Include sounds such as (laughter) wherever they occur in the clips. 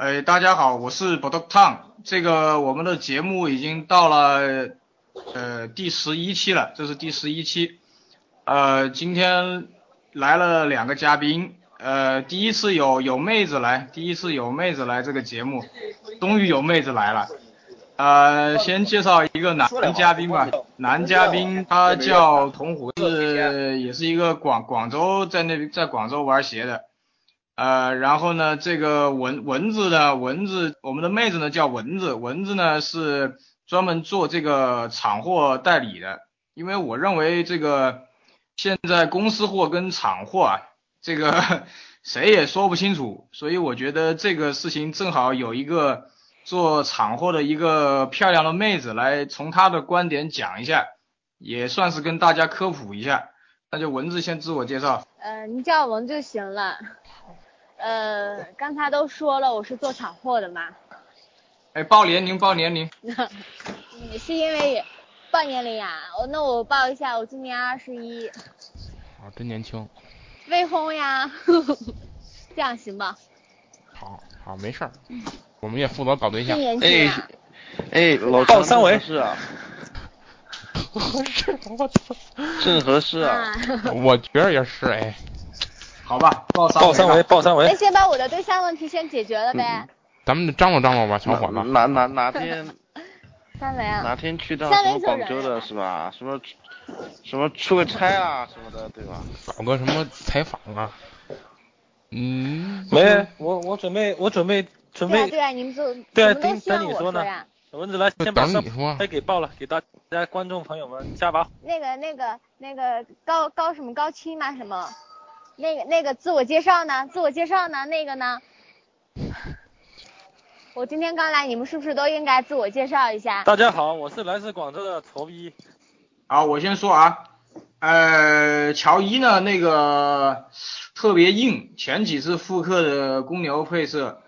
哎，大家好，我是 b o d o k Tang。这个我们的节目已经到了呃第十一期了，这是第十一期。呃，今天来了两个嘉宾，呃，第一次有有妹子来，第一次有妹子来这个节目，终于有妹子来了。呃，先介绍一个男嘉宾吧，男嘉宾他叫童虎，是也是一个广广州在那在广州玩鞋的。呃，然后呢，这个蚊蚊子呢，蚊子，我们的妹子呢叫蚊子，蚊子呢是专门做这个厂货代理的，因为我认为这个现在公司货跟厂货啊，这个 (laughs) 谁也说不清楚，所以我觉得这个事情正好有一个做厂货的一个漂亮的妹子来从她的观点讲一下，也算是跟大家科普一下。那就蚊子先自我介绍。呃，你叫蚊就行了。呃，刚才都说了，我是做厂货的嘛。哎，报年龄，报年龄。(laughs) 你是因为报年龄呀？我那我报一下，我今年二十一。啊，真年轻。未婚呀，(laughs) 这样行吧？好，好，没事儿。我们也负责搞对象。哎，哎，老报三围是啊。(laughs) 合适，我操。正合适啊。我觉得也是，哎。好吧，报三报三围，报三围。那先把我的对象问题先解决了呗。咱们张罗张罗吧，小伙子。哪哪哪天？(laughs) 三围啊。哪天去到什么广州的是吧？什么什么出个差啊什么的，对吧？搞个什么采访啊？嗯。没，我我准备我准备准备。对啊对啊，你们都对啊，等等你说呢。蚊子来，先把你说。先给报了，给大家观众朋友们加把。那个那个那个高高什么高清吗？什么？那个那个自我介绍呢？自我介绍呢？那个呢？(laughs) 我今天刚来，你们是不是都应该自我介绍一下？大家好，我是来自广州的曹一。好，我先说啊，呃，乔伊呢那个特别硬，前几次复刻的公牛配色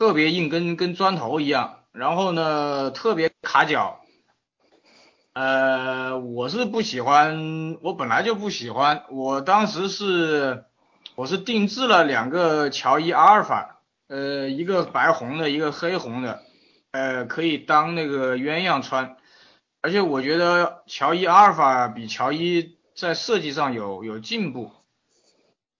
特别硬，跟跟砖头一样，然后呢特别卡脚。呃，我是不喜欢，我本来就不喜欢，我当时是。我是定制了两个乔伊阿尔法，呃，一个白红的，一个黑红的，呃，可以当那个鸳鸯穿，而且我觉得乔伊阿尔法比乔伊在设计上有有进步，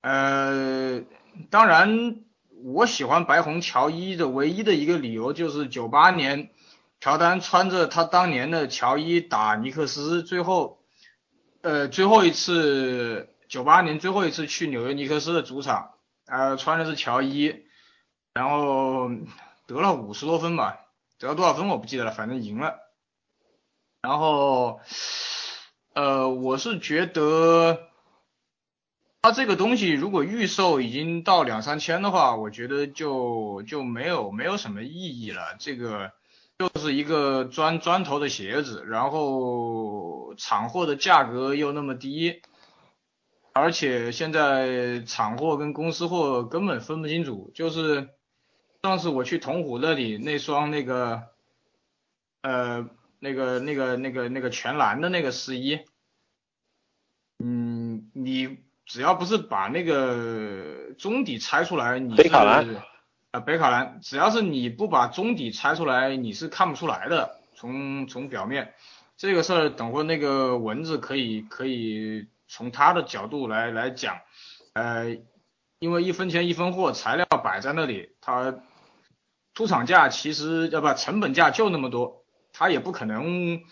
呃，当然我喜欢白红乔伊的唯一的一个理由就是九八年乔丹穿着他当年的乔伊打尼克斯，最后，呃，最后一次。九八年最后一次去纽约尼克斯的主场，呃，穿的是乔伊，然后得了五十多分吧，得了多少分我不记得了，反正赢了。然后，呃，我是觉得，它这个东西如果预售已经到两三千的话，我觉得就就没有没有什么意义了。这个就是一个砖砖头的鞋子，然后厂货的价格又那么低。而且现在厂货跟公司货根本分不清楚，就是上次我去铜虎那里那双那个，呃，那个那个那个那个全蓝的那个十一，嗯，你只要不是把那个中底拆出来，你北卡蓝啊北卡蓝，只要是你不把中底拆出来，你是看不出来的，从从表面这个事儿，等会那个蚊子可以可以。从他的角度来来讲，呃，因为一分钱一分货，材料摆在那里，他出厂价其实要不成本价就那么多，他也不可能，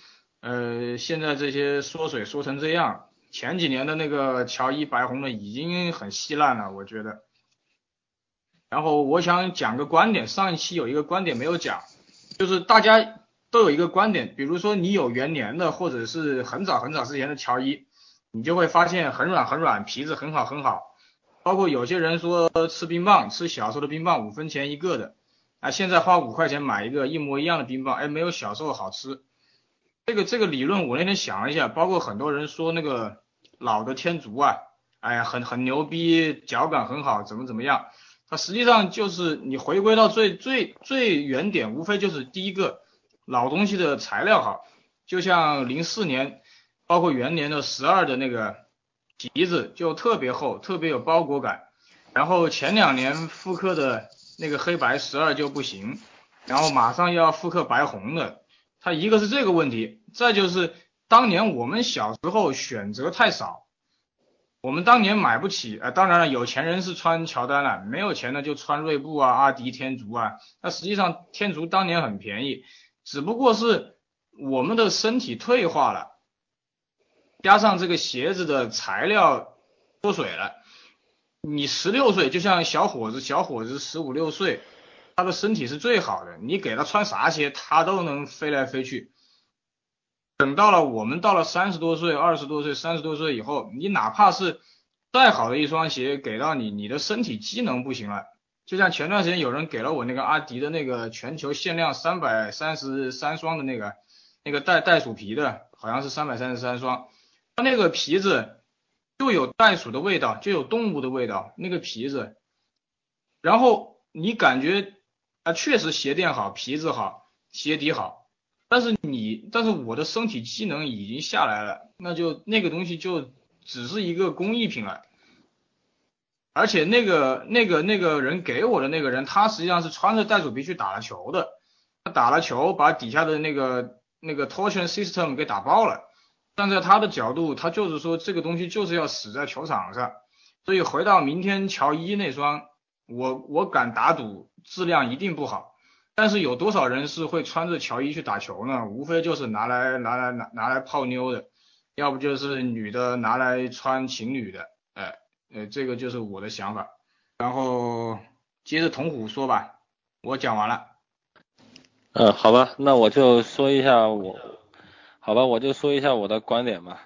呃，现在这些缩水缩成这样。前几年的那个乔伊白红的已经很稀烂了，我觉得。然后我想讲个观点，上一期有一个观点没有讲，就是大家都有一个观点，比如说你有元年的，或者是很早很早之前的乔伊。你就会发现很软很软，皮子很好很好。包括有些人说吃冰棒，吃小时候的冰棒五分钱一个的，啊，现在花五块钱买一个一模一样的冰棒，哎，没有小时候好吃。这个这个理论我那天想了一下，包括很多人说那个老的天竺啊，哎呀，很很牛逼，脚感很好，怎么怎么样？它实际上就是你回归到最最最原点，无非就是第一个老东西的材料好，就像零四年。包括元年的十二的那个皮子就特别厚，特别有包裹感。然后前两年复刻的那个黑白十二就不行，然后马上又要复刻白红的，它一个是这个问题，再就是当年我们小时候选择太少，我们当年买不起，呃，当然了，有钱人是穿乔丹了，没有钱的就穿锐步啊、阿迪、天竺啊，那实际上天竺当年很便宜，只不过是我们的身体退化了，加上这个鞋子的材料缩水了。你十六岁就像小伙子，小伙子十五六岁，他的身体是最好的，你给他穿啥鞋，他都能飞来飞去。等到了我们到了三十多岁、二十多岁、三十多岁以后，你哪怕是再好的一双鞋给到你，你的身体机能不行了。就像前段时间有人给了我那个阿迪的那个全球限量三百三十三双的那个那个袋袋鼠皮的，好像是三百三十三双，它那个皮子。就有袋鼠的味道，就有动物的味道，那个皮子，然后你感觉啊，确实鞋垫好，皮子好，鞋底好，但是你，但是我的身体机能已经下来了，那就那个东西就只是一个工艺品了，而且那个那个那个人给我的那个人，他实际上是穿着袋鼠皮去打了球的，他打了球，把底下的那个那个 torsion system 给打爆了。站在他的角度，他就是说这个东西就是要死在球场上，所以回到明天乔伊那双，我我敢打赌质量一定不好。但是有多少人是会穿着乔伊去打球呢？无非就是拿来拿来拿拿来泡妞的，要不就是女的拿来穿情侣的，哎，呃，这个就是我的想法。然后接着童虎说吧，我讲完了。嗯，好吧，那我就说一下我。好吧，我就说一下我的观点吧。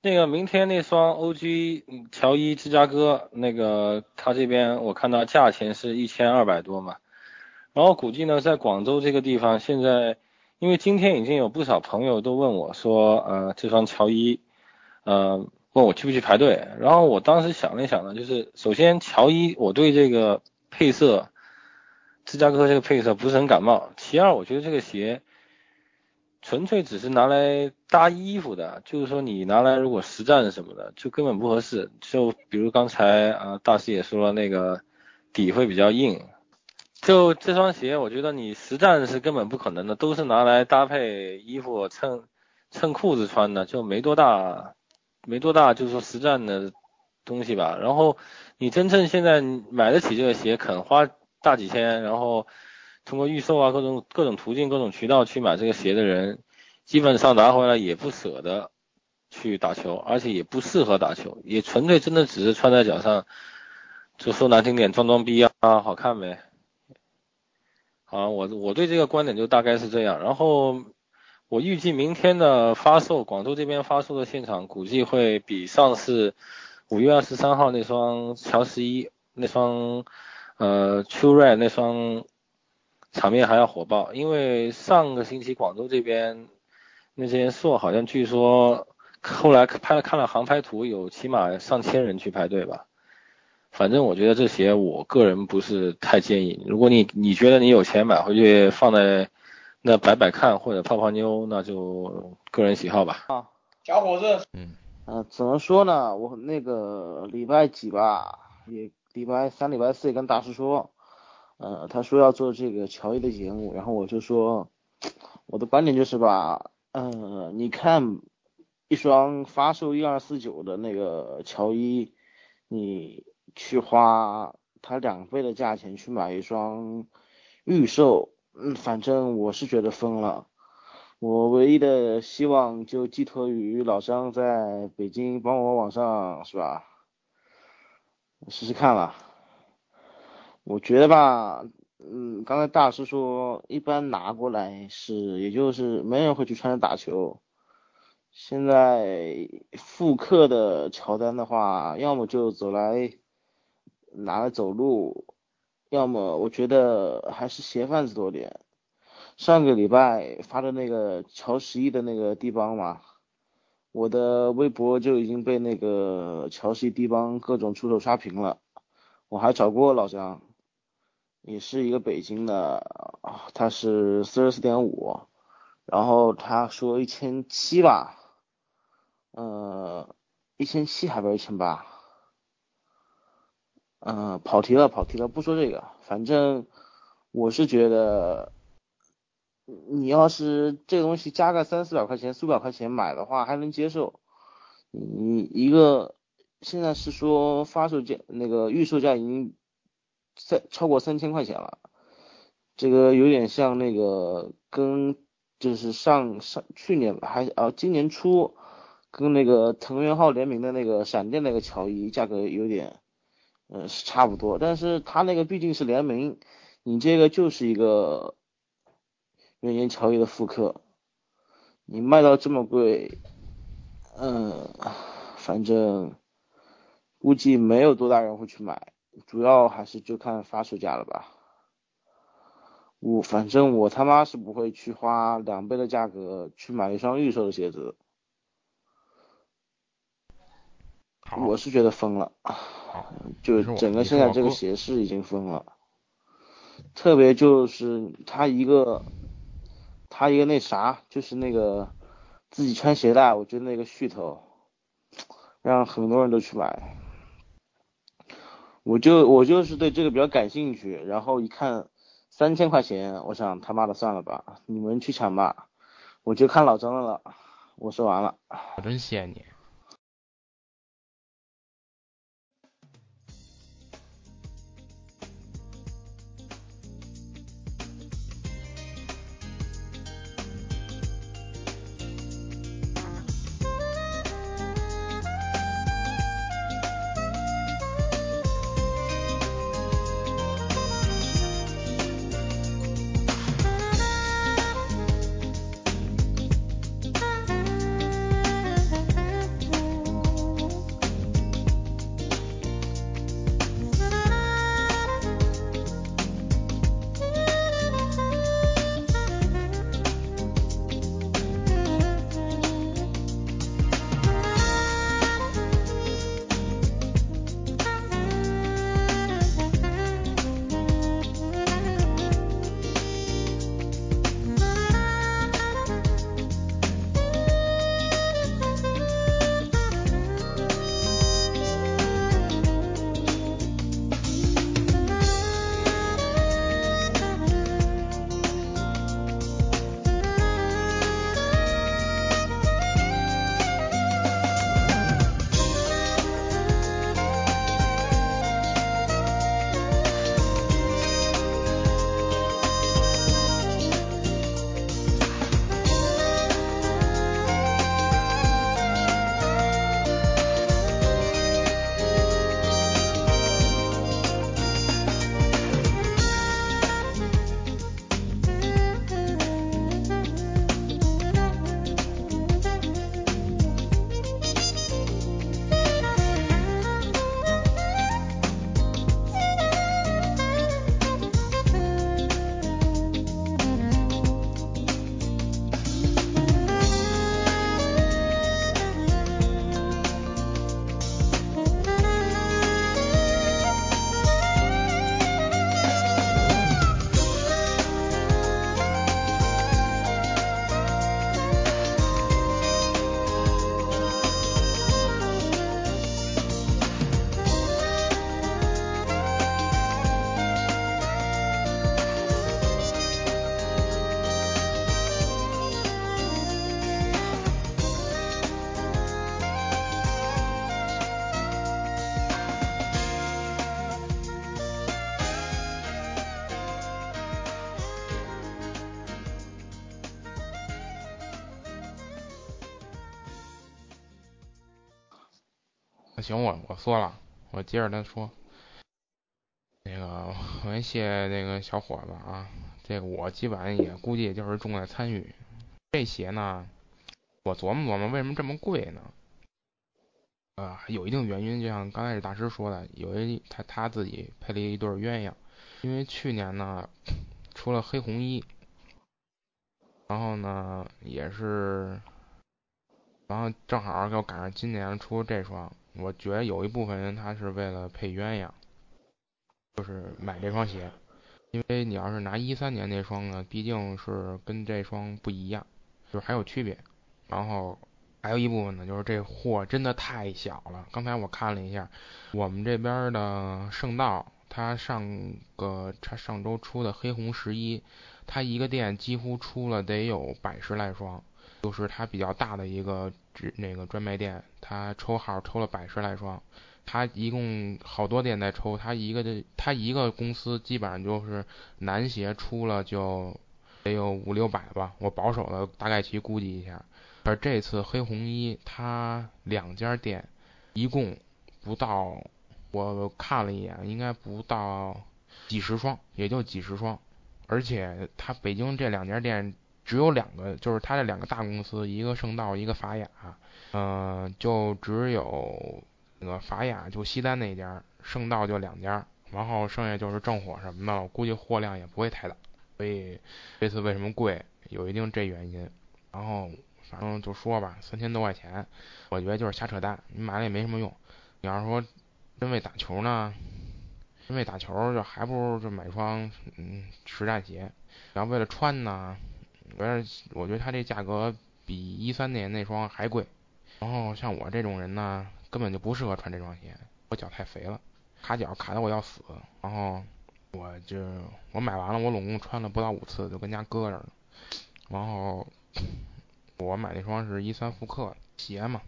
那个明天那双 OG 乔伊芝加哥，那个他这边我看到价钱是一千二百多嘛。然后估计呢，在广州这个地方，现在因为今天已经有不少朋友都问我说，呃，这双乔伊，呃，问我去不去排队。然后我当时想了想呢，就是首先乔伊我对这个配色，芝加哥这个配色不是很感冒。其二，我觉得这个鞋。纯粹只是拿来搭衣服的，就是说你拿来如果实战什么的，就根本不合适。就比如刚才啊大师也说了，那个底会比较硬。就这双鞋，我觉得你实战是根本不可能的，都是拿来搭配衣服衬衬裤子穿的，就没多大没多大，就是说实战的东西吧。然后你真正现在买得起这个鞋，肯花大几千，然后。通过预售啊，各种各种途径、各种渠道去买这个鞋的人，基本上拿回来也不舍得去打球，而且也不适合打球，也纯粹真的只是穿在脚上，就说难听点装装逼啊，好看呗。好，我我对这个观点就大概是这样。然后我预计明天的发售，广州这边发售的现场估计会比上次五月二十三号那双乔十一那双呃 True Red 那双。场面还要火爆，因为上个星期广州这边那些硕好像据说后来拍了看了航拍图，有起码上千人去排队吧。反正我觉得这鞋我个人不是太建议。如果你你觉得你有钱买回去放在那摆摆看或者泡泡妞，那就个人喜好吧。啊，小伙子，嗯，呃，怎么说呢？我那个礼拜几吧，也礼拜三、礼拜四也跟大师说。呃，他说要做这个乔伊的节目，然后我就说，我的观点就是吧，呃，你看一双发售一二四九的那个乔伊，你去花它两倍的价钱去买一双预售，嗯，反正我是觉得疯了。我唯一的希望就寄托于老张在北京帮我网上是吧，试试看了。我觉得吧，嗯，刚才大师说，一般拿过来是，也就是没人会去穿着打球。现在复刻的乔丹的话，要么就走来拿来走路，要么我觉得还是鞋贩子多点。上个礼拜发的那个乔十一的那个地邦嘛，我的微博就已经被那个乔十一地邦各种出手刷屏了，我还找过老乡。也是一个北京的，他是四十四点五，然后他说一千七吧，呃，一千七还不是一千八？嗯，跑题了，跑题了，不说这个，反正我是觉得，你要是这个东西加个三四百块钱、四五百块钱买的话还能接受，你一个现在是说发售价那个预售价已经三超过三千块钱了，这个有点像那个跟就是上上去年还啊今年初跟那个藤原浩联名的那个闪电那个乔伊价格有点。嗯，是差不多，但是他那个毕竟是联名，你这个就是一个原研乔伊的复刻，你卖到这么贵，嗯，反正估计没有多大人会去买，主要还是就看发售价了吧。我反正我他妈是不会去花两倍的价格去买一双预售的鞋子，我是觉得疯了。就整个现在这个鞋市已经疯了，特别就是他一个，他一个那啥，就是那个自己穿鞋带，我觉得那个噱头，让很多人都去买。我就我就是对这个比较感兴趣，然后一看三千块钱，我想他妈的算了吧，你们去抢吧，我就看老张的了。我说完了。我真谢谢你。行，我我说了，我接着他说，那个我先谢谢那个小伙子啊，这个我基本上也估计也就是重在参与。这鞋呢，我琢磨琢磨为什么这么贵呢？呃，有一定原因，就像刚开始大师说的，有一他他自己配了一对鸳鸯，因为去年呢出了黑红一，然后呢也是，然后正好给我赶上今年出这双。我觉得有一部分人他是为了配鸳鸯，就是买这双鞋，因为你要是拿一三年那双呢，毕竟是跟这双不一样，就是还有区别。然后还有一部分呢，就是这货真的太小了。刚才我看了一下，我们这边的圣道，它上个它上周出的黑红十一，它一个店几乎出了得有百十来双，就是它比较大的一个只那个专卖店，它抽号抽了百十来双，它一共好多店在抽，它一个的它一个公司基本上就是男鞋出了就得有五六百吧，我保守的大概其估计一下。而这次黑红一，它两家店一共不到，我看了一眼，应该不到几十双，也就几十双。而且它北京这两家店只有两个，就是它这两个大公司，一个圣道，一个法雅，嗯，就只有那个法雅就西单那家，圣道就两家，然后剩下就是正火什么的，我估计货量也不会太大。所以这次为什么贵，有一定这原因。然后。反正就说吧，三千多块钱，我觉得就是瞎扯淡，你买了也没什么用。你要是说真为打球呢，真为打球就还不如就买双嗯实战鞋。然后为了穿呢，我觉得我觉得它这价格比一三年那双还贵。然后像我这种人呢，根本就不适合穿这双鞋，我脚太肥了，卡脚卡的我要死。然后我就我买完了，我拢共穿了不到五次，就跟家搁着了。然后。我买那双是一三复刻鞋嘛，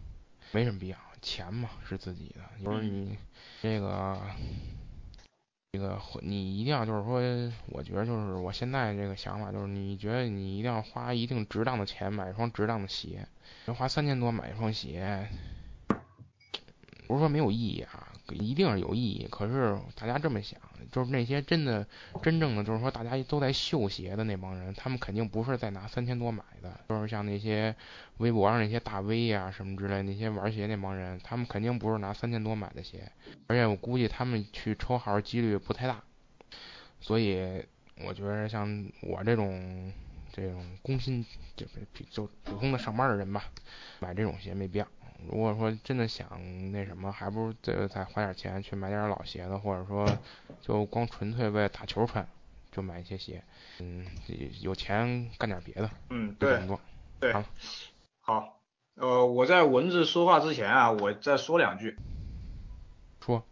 没什么必要，钱嘛是自己的。有时候你这个这个你一定要就是说，我觉得就是我现在这个想法就是，你觉得你一定要花一定值当的钱买一双值当的鞋，要花三千多买一双鞋，不是说没有意义啊。一定是有意义，可是大家这么想，就是那些真的、真正的，就是说大家都在秀鞋的那帮人，他们肯定不是在拿三千多买的，就是像那些微博上那些大 V 呀什么之类那些玩鞋那帮人，他们肯定不是拿三千多买的鞋，而且我估计他们去抽号几率不太大，所以我觉得像我这种这种工薪就就普通的上班的人吧，买这种鞋没必要。如果说真的想那什么，还不如再再花点钱去买点老鞋子，或者说就光纯粹为了打球穿，就买一些鞋。嗯，有钱干点别的。嗯，对，对，好，呃，我在文字说话之前啊，我再说两句。说。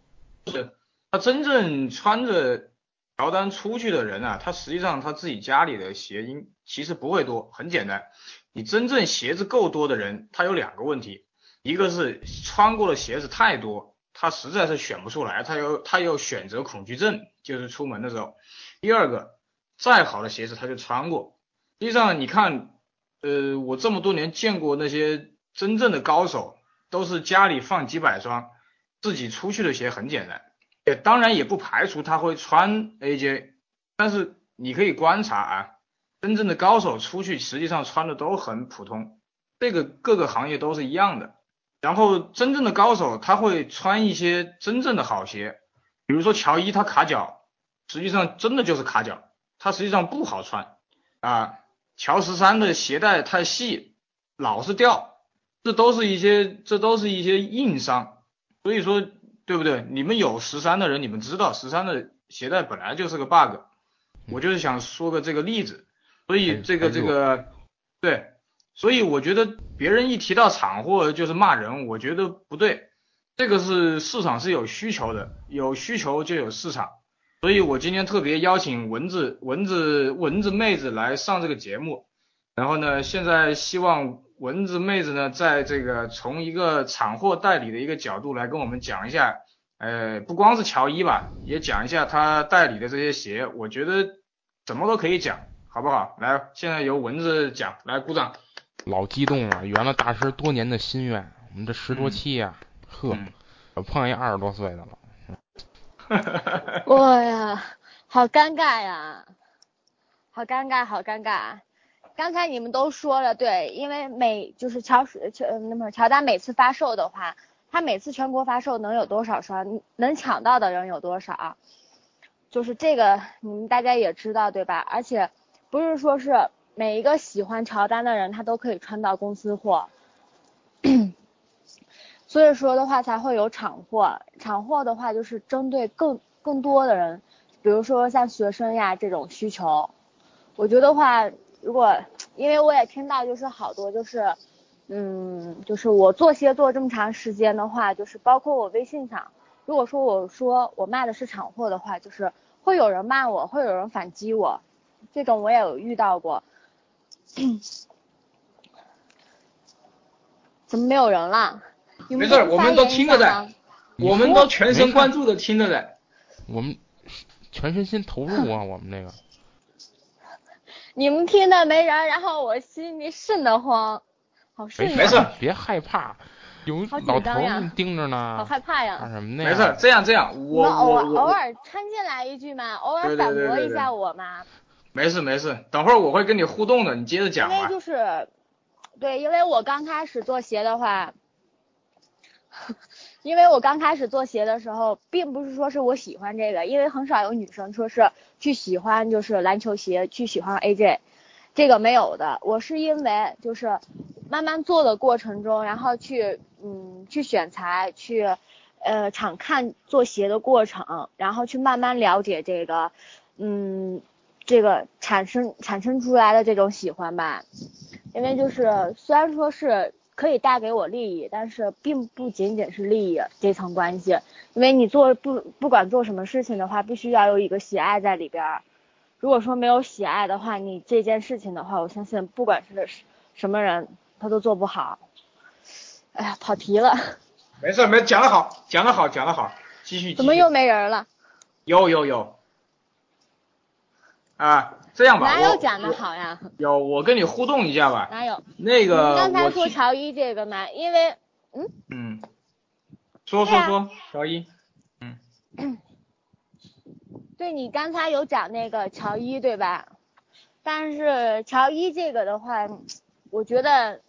是，他真正穿着乔丹出去的人啊，他实际上他自己家里的鞋应其实不会多，很简单，你真正鞋子够多的人，他有两个问题。一个是穿过的鞋子太多，他实在是选不出来，他有他有选择恐惧症，就是出门的时候。第二个，再好的鞋子他就穿过。实际上你看，呃，我这么多年见过那些真正的高手，都是家里放几百双，自己出去的鞋很简单。也当然也不排除他会穿 AJ，但是你可以观察啊，真正的高手出去实际上穿的都很普通，这个各个行业都是一样的。然后真正的高手他会穿一些真正的好鞋，比如说乔伊他卡脚，实际上真的就是卡脚，他实际上不好穿啊。乔十三的鞋带太细，老是掉，这都是一些这都是一些硬伤。所以说对不对？你们有十三的人，你们知道十三的鞋带本来就是个 bug。我就是想说个这个例子，所以这个这个对。所以我觉得别人一提到厂货就是骂人，我觉得不对。这个是市场是有需求的，有需求就有市场。所以我今天特别邀请蚊子蚊子蚊子妹子来上这个节目。然后呢，现在希望蚊子妹子呢，在这个从一个厂货代理的一个角度来跟我们讲一下，呃，不光是乔伊吧，也讲一下他代理的这些鞋。我觉得什么都可以讲，好不好？来，现在由蚊子讲，来鼓掌。老激动了，圆了大师多年的心愿。我们这十多期呀，呵，我碰一二十多岁的了。哇 (laughs) 呀，好尴尬呀，好尴尬，好尴尬。刚才你们都说了，对，因为每就是乔乔那么乔丹每次发售的话，他每次全国发售能有多少双？能抢到的人有多少？就是这个，你们大家也知道对吧？而且不是说是。每一个喜欢乔丹的人，他都可以穿到公司货，所以说的话才会有厂货。厂货的话就是针对更更多的人，比如说像学生呀这种需求。我觉得话，如果因为我也听到就是好多就是嗯，就是我做鞋做这么长时间的话，就是包括我微信上，如果说我说我卖的是厂货的话，就是会有人骂我，会有人反击我，这种我也有遇到过。(coughs) 怎么没有人了？你没事我们都听着在，我们都全神贯注的听着在。我们全身心投入啊，(laughs) 我们那个。你们听的没人，然后我心里瘆得慌，好瘆没事，别害怕，有老头盯着呢好呢，害怕呀。干什么呢？没事，这样这样，我我们偶尔偶我我尔掺进来一句嘛，偶尔反驳一下我嘛，没事没事，等会儿我会跟你互动的，你接着讲因。为就是，对，因为我刚开始做鞋的话，(laughs) 因为我刚开始做鞋的时候，并不是说是我喜欢这个，因为很少有女生说是去喜欢就是篮球鞋，去喜欢 AJ，这个没有的。我是因为就是慢慢做的过程中，然后去嗯去选材，去呃场看做鞋的过程，然后去慢慢了解这个嗯这个产生产生出来的这种喜欢吧。因为就是虽然说是可以带给我利益，但是并不仅仅是利益这层关系。因为你做不不管做什么事情的话，必须要有一个喜爱在里边儿。如果说没有喜爱的话，你这件事情的话，我相信不管是什么人，他都做不好。哎呀，跑题了，没事没讲得好，讲得好，讲得好，继续。继续怎么又没人了？有有有。啊，这样吧，哪有讲的好呀？有，我跟你互动一下吧。哪有？那个我刚才说乔伊这个嘛，因为嗯嗯，说说说，乔伊，对你刚才有讲那个乔伊对吧？但是乔伊这个的话，我觉得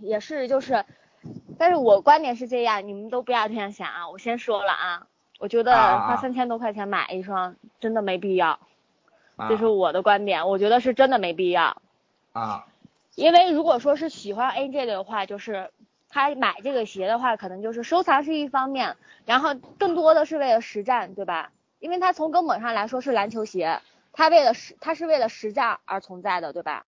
也是就是，但是我观点是这样，你们都不要这样想啊。我先说了啊，我觉得花三千多块钱买一双真的没必要，啊这是我的观点，我觉得是真的没必要。啊，因为如果说是喜欢 AJ 的话，就是他买这个鞋的话，可能就是收藏是一方面，然后更多的是为了实战，对吧？因为它从根本上来说是篮球鞋，它为了实，它是为了实战而存在的，对吧？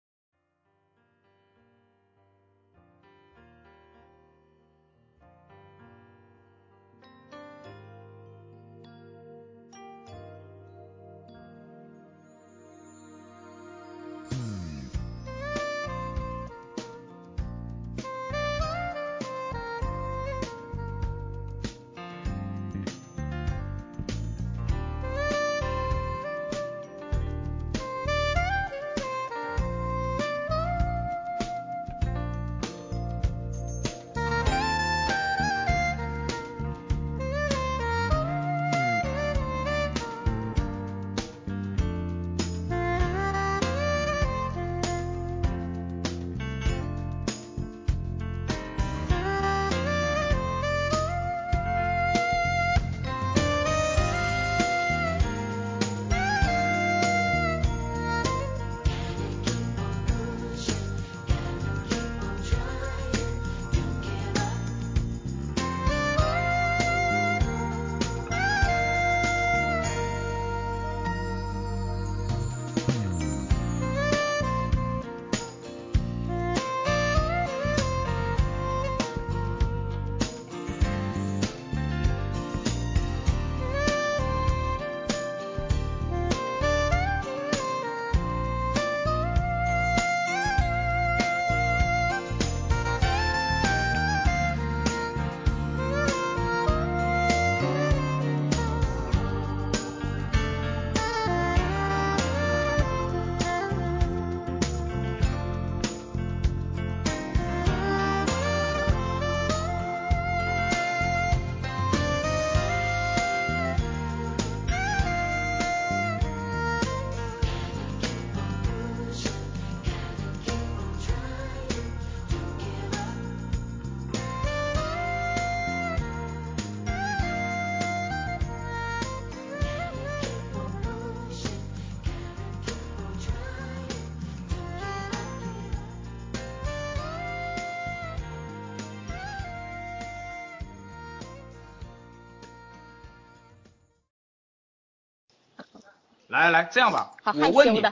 来来，这样吧，我问你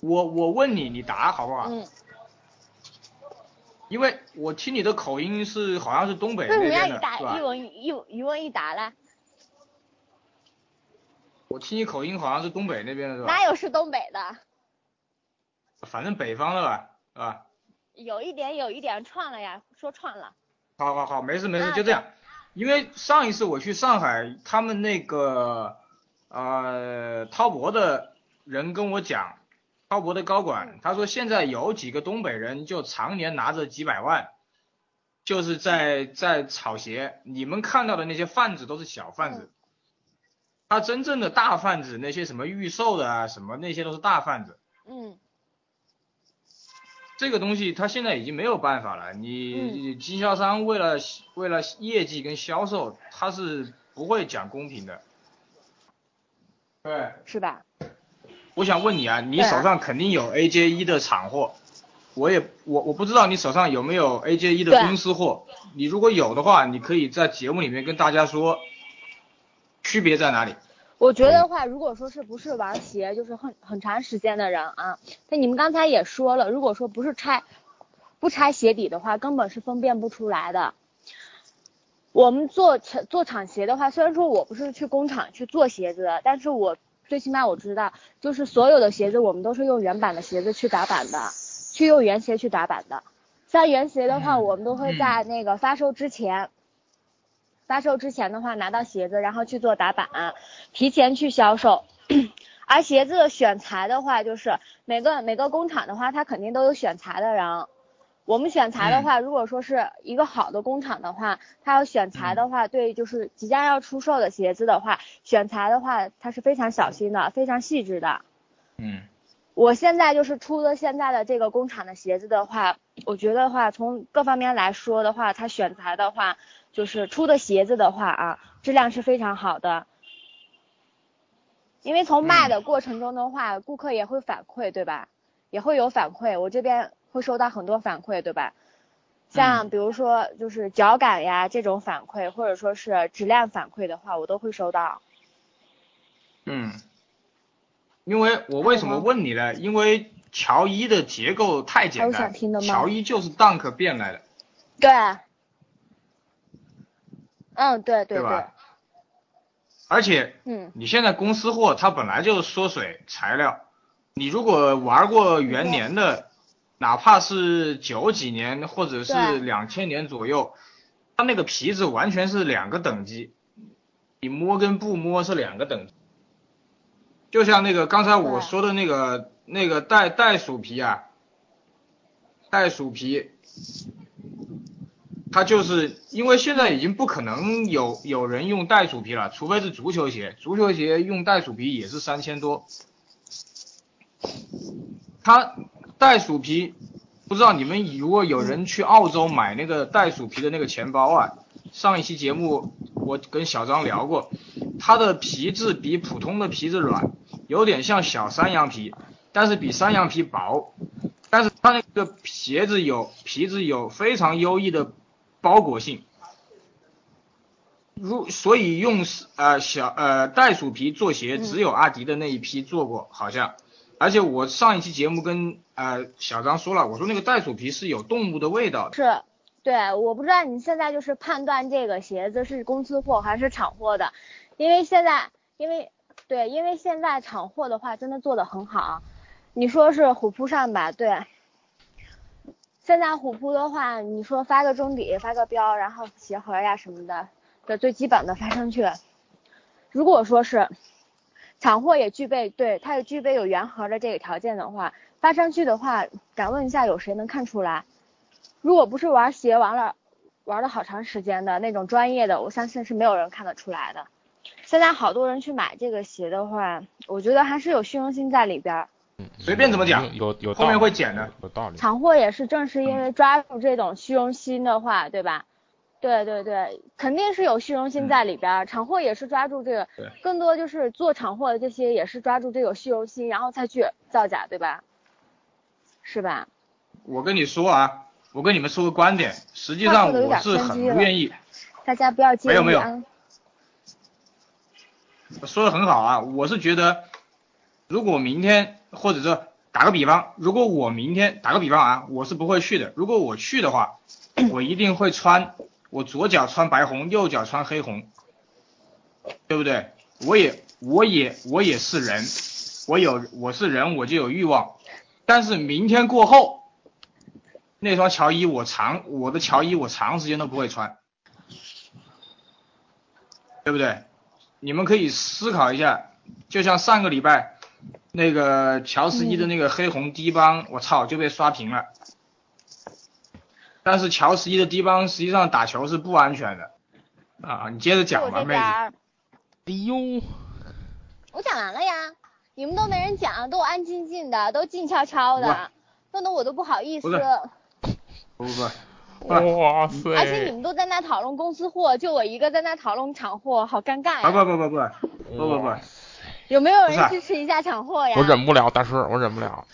我我问你，你答好不好？嗯因为我听你的口音是好像是东北的，一？问一一问一答嘞？我听你口音好像是东北那边的是吧？哪有是东北的？反正北方的吧，是吧？有一点有一点串了呀，说串了。好好好，没事没事，啊就这样。因为上一次我去上海，他们那个呃滔博的人跟我讲，滔博的高管嗯他说现在有几个东北人就常年拿着几百万，就是在在炒鞋。你们看到的那些贩子都是小贩子，他真正的大贩子，那些什么预售的啊，什么那些都是大贩子。嗯这个东西他现在已经没有办法了，你经销商为了为了业绩跟销售，他是不会讲公平的。对，是吧？我想问你啊，你手上肯定有 AJ 一的厂货，我也我我不知道你手上有没有 AJ 一的公司货，你如果有的话，你可以在节目里面跟大家说，区别在哪里？我觉得话，如果说是不是玩鞋，就是很很长时间的人啊，那你们刚才也说了，如果说不是拆不拆鞋底的话，根本是分辨不出来的。我们做厂做厂鞋的话，虽然说我不是去工厂去做鞋子的，但是我最起码我知道，就是所有的鞋子我们都是用原版的鞋子去打版的，去用原鞋去打版的。像原鞋的话，嗯我们都会在那个发售之前。发售之前的话，拿到鞋子，然后去做打版，提前去销售。而鞋子的选材的话，就是每个每个工厂的话，它肯定都有选材的人。我们选材的话，如果说是一个好的工厂的话，它要选材的话，对就是即将要出售的鞋子的话，选材的话，它是非常小心的，非常细致的。嗯我现在就是出的现在的这个工厂的鞋子的话，我觉得话从各方面来说的话，它选材的话，就是出的鞋子的话啊，质量是非常好的。因为从卖的过程中的话，顾客也会反馈，对吧？也会有反馈，我这边会收到很多反馈，对吧？像比如说就是脚感呀这种反馈，或者说是质量反馈的话，我都会收到。嗯，因为我为什么问你呢？因为乔伊的结构太简单有想听的，吗乔伊就是 Dunk 变来的。对。嗯，对对对吧而且嗯。你现在公司货它本来就是缩水材料，你如果玩过元年的，哪怕是九几年或者是对两千年左右，它那个皮子完全是两个等级，你摸跟不摸是两个等级。就像那个刚才我说的那个那个袋袋鼠皮啊，袋鼠皮，它就是因为现在已经不可能有有人用袋鼠皮了，除非是足球鞋，足球鞋用袋鼠皮也是三千多。它袋鼠皮，不知道你们如果有人去澳洲买那个袋鼠皮的那个钱包啊，上一期节目我跟小张聊过，它的皮质比普通的皮质软，有点像小山羊皮，但是比山羊皮薄，但是它那个鞋子有皮质有非常优异的包裹性。如所以用呃小呃袋鼠皮做鞋，只有阿迪的那一批做过，好像。而且我上一期节目跟呃小张说了，我说那个袋鼠皮是有动物的味道。是，对，我不知道你现在就是判断这个鞋子是公司货还是厂货的，因为现在，因为对，因为现在厂货的话真的做的很好，你说是虎扑上吧，对，现在虎扑的话，你说发个中底，发个标，然后鞋盒呀什么的的最基本的发上去，如果说是厂货也具备，对，它也具备有原盒的这个条件的话，发上去的话，敢问一下有谁能看出来？如果不是玩鞋玩了玩了好长时间的那种专业的，我相信是没有人看得出来的。现在好多人去买这个鞋的话，我觉得还是有虚荣心在里边儿。嗯随便怎么讲有有有后面会减的有道理。厂货也是正是因为抓住这种虚荣心的话，对吧？对对对，肯定是有虚荣心在里边儿。厂货也是抓住这个对，更多就是做厂货的这些也是抓住这个虚荣心，然后才去造假，对吧？是吧？我跟你说啊，我跟你们说个观点，实际上我是很不愿意，大家不要介意没有没有啊。说的很好啊，我是觉得，如果明天或者说打个比方，如果我明天打个比方啊，我是不会去的。如果我去的话，(coughs) 我一定会穿，我左脚穿白红，右脚穿黑红，对不对？我也我也我也是人，我有我是人，我就有欲望。但是明天过后，那双乔伊我长我的乔伊我长时间都不会穿，对不对？你们可以思考一下，就像上个礼拜那个乔十一的那个黑红低帮，我操就被刷屏了。但是乔十一的低帮实际上打球是不安全的啊！你接着讲吧，妹子。哎呦，我讲完了呀，你们都没人讲，都安静静的，都静悄悄的，弄得我都不好意思。不不不，(laughs) 哇塞！而且你们都在那讨论公司货，就我一个在那讨论厂货，好尴尬呀！不不不不不不不不，有没有人支持一下厂货呀？我忍不了，大师，我忍不了。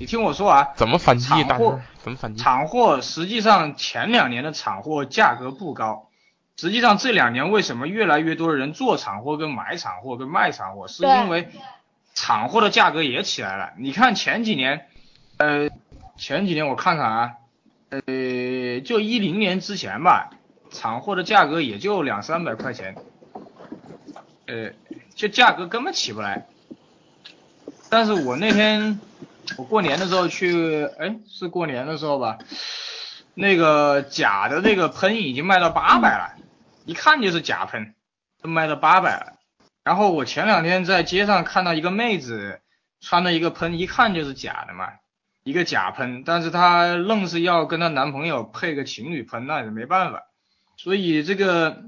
你听我说啊，怎么反击？大货怎么反击？厂货实际上前两年的厂货价格不高，实际上这两年为什么越来越多的人做厂货跟买厂货跟卖厂货，是因为厂货的价格也起来了。你看前几年，呃，前几年我看看啊，呃，就一零年之前吧，厂货的价格也就两三百块钱，呃，就价格根本起不来。但是我那天我过年的时候去，哎，是过年的时候吧，那个假的那个喷已经卖到八百了，一看就是假喷，都卖到八百了。然后我前两天在街上看到一个妹子穿的一个喷，一看就是假的嘛，一个假喷，但是她愣是要跟她男朋友配个情侣喷，那也没办法。所以这个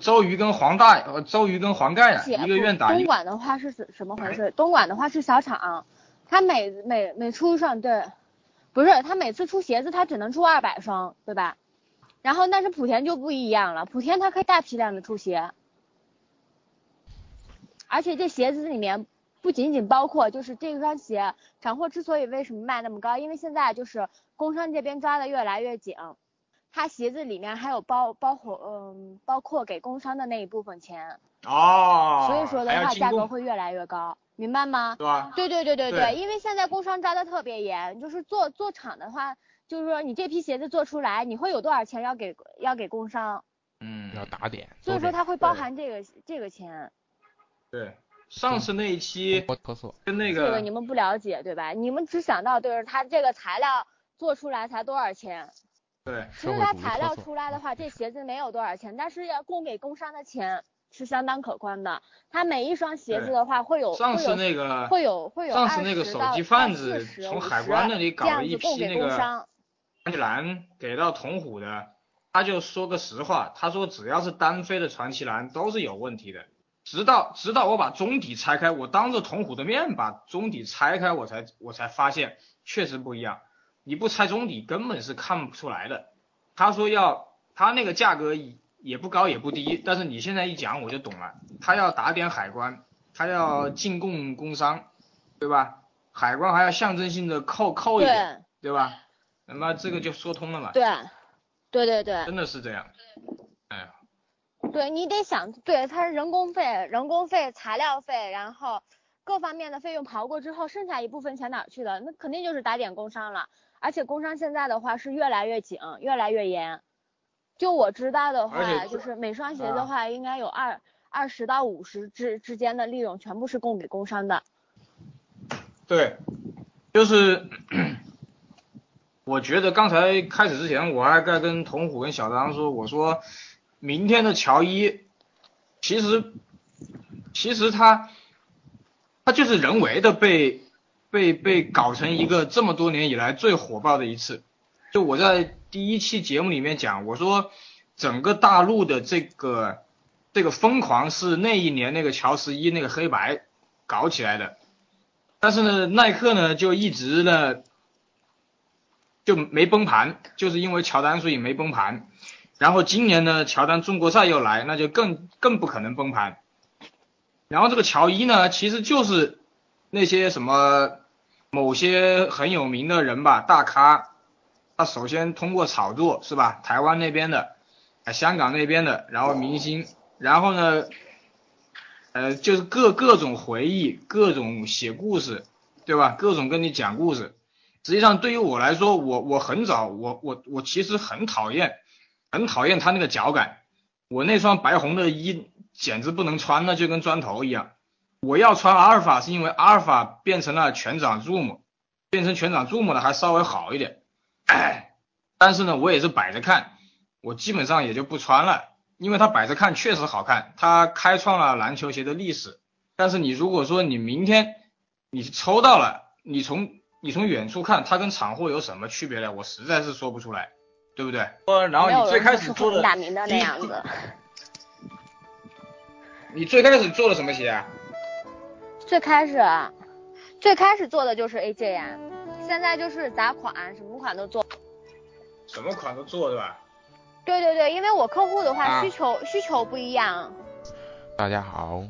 周瑜跟黄大呃周瑜跟黄盖啊，一个愿打一个。东莞的话是什什么回事？(laughs) 东莞的话是小厂，他每每每出一双对，不是他每次出鞋子他只能出二百双，对吧？然后但是莆田就不一样了，莆田它可以大批量的出鞋，而且这鞋子里面不仅仅包括就是这双鞋，厂货之所以为什么卖那么高，因为现在就是工商这边抓的越来越紧。它鞋子里面还有包包括嗯包括给工商的那一部分钱，哦，所以说的话价格会越来越高，明白吗？对吧？对对对对对因为现在工商抓的特别严，就是做做厂的话，就是说你这批鞋子做出来，你会有多少钱要给要给工商，嗯，要打点，所以说它会包含这个这个钱，对，上次那一期。跟那个这个你们不了解对吧？你们只想到就是它这个材料做出来才多少钱，对其实社会主义它材料出来的话，这鞋子没有多少钱，但是要供给工商的钱是相当可观的。它每一双鞋子的话会有上次那个会有会有上次那个手机贩子从海关那里搞了一批那个。传奇蓝给到童虎的，他就说个实话，他说只要是单飞的传奇蓝都是有问题的。直到直到我把中底拆开，我当着童虎的面把中底拆开，我才我才发现确实不一样。你不拆中底根本是看不出来的。他说要他那个价格也也不高也不低，但是你现在一讲我就懂了，他要打点海关，他要进贡工商，对吧？海关还要象征性的扣扣一点，对对吧？那么这个就说通了嘛，对，对对对真的是这样。哎呀，对，你得想，对，它是人工费、人工费、材料费，然后各方面的费用刨过之后，剩下一部分钱哪儿去了？那肯定就是打点工商了。而且工商现在的话是越来越紧，越来越严。就我知道的话，就是每双鞋啊的话，应该有二二十到五十之之间的利润，全部是供给工商的。对，就是 (clears throat) 我觉得刚才开始之前，我还在跟童虎跟小张说，我说明天的乔伊，其实其实他他就是人为的被被被搞成一个这么多年以来最火爆的一次。就我在第一期节目里面讲，我说整个大陆的这个这个疯狂是那一年那个乔十一那个黑白搞起来的。但是呢，耐克呢就一直呢就没崩盘，就是因为乔丹所以没崩盘。然后今年呢，乔丹中国赛又来，那就更更不可能崩盘。然后这个乔伊呢，其实就是那些什么某些很有名的人吧，大咖，他首先通过炒作是吧？台湾那边的，啊香港那边的，然后明星，然后呢，呃，就是各各种回忆，各种写故事，对吧？各种跟你讲故事。实际上，对于我来说，我我很早，我我我其实很讨厌，很讨厌他那个脚感。我那双白红的衣简直不能穿了，就跟砖头一样。我要穿阿尔法是因为阿尔法变成了全掌 zoom，变成全掌 zoom 了还稍微好一点。但是呢，我也是摆着看，我基本上也就不穿了。因为它摆着看确实好看，它开创了篮球鞋的历史。但是你如果说你明天你抽到了，你从你从远处看它跟厂货有什么区别呢？我实在是说不出来，对不对？然后你最开始做的，大名的那样子。你最开始做的什么鞋啊？最开始，最开始做的就是 AJ 呀，现在就是杂款，什么款都做。什么款都做对吧？对对对，因为我客户的话啊需求、需求不一样。大家好，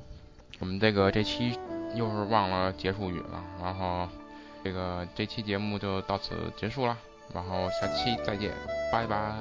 我们这个这期又是忘了结束语了，然后这个这期节目就到此结束了，然后下期再见，拜拜。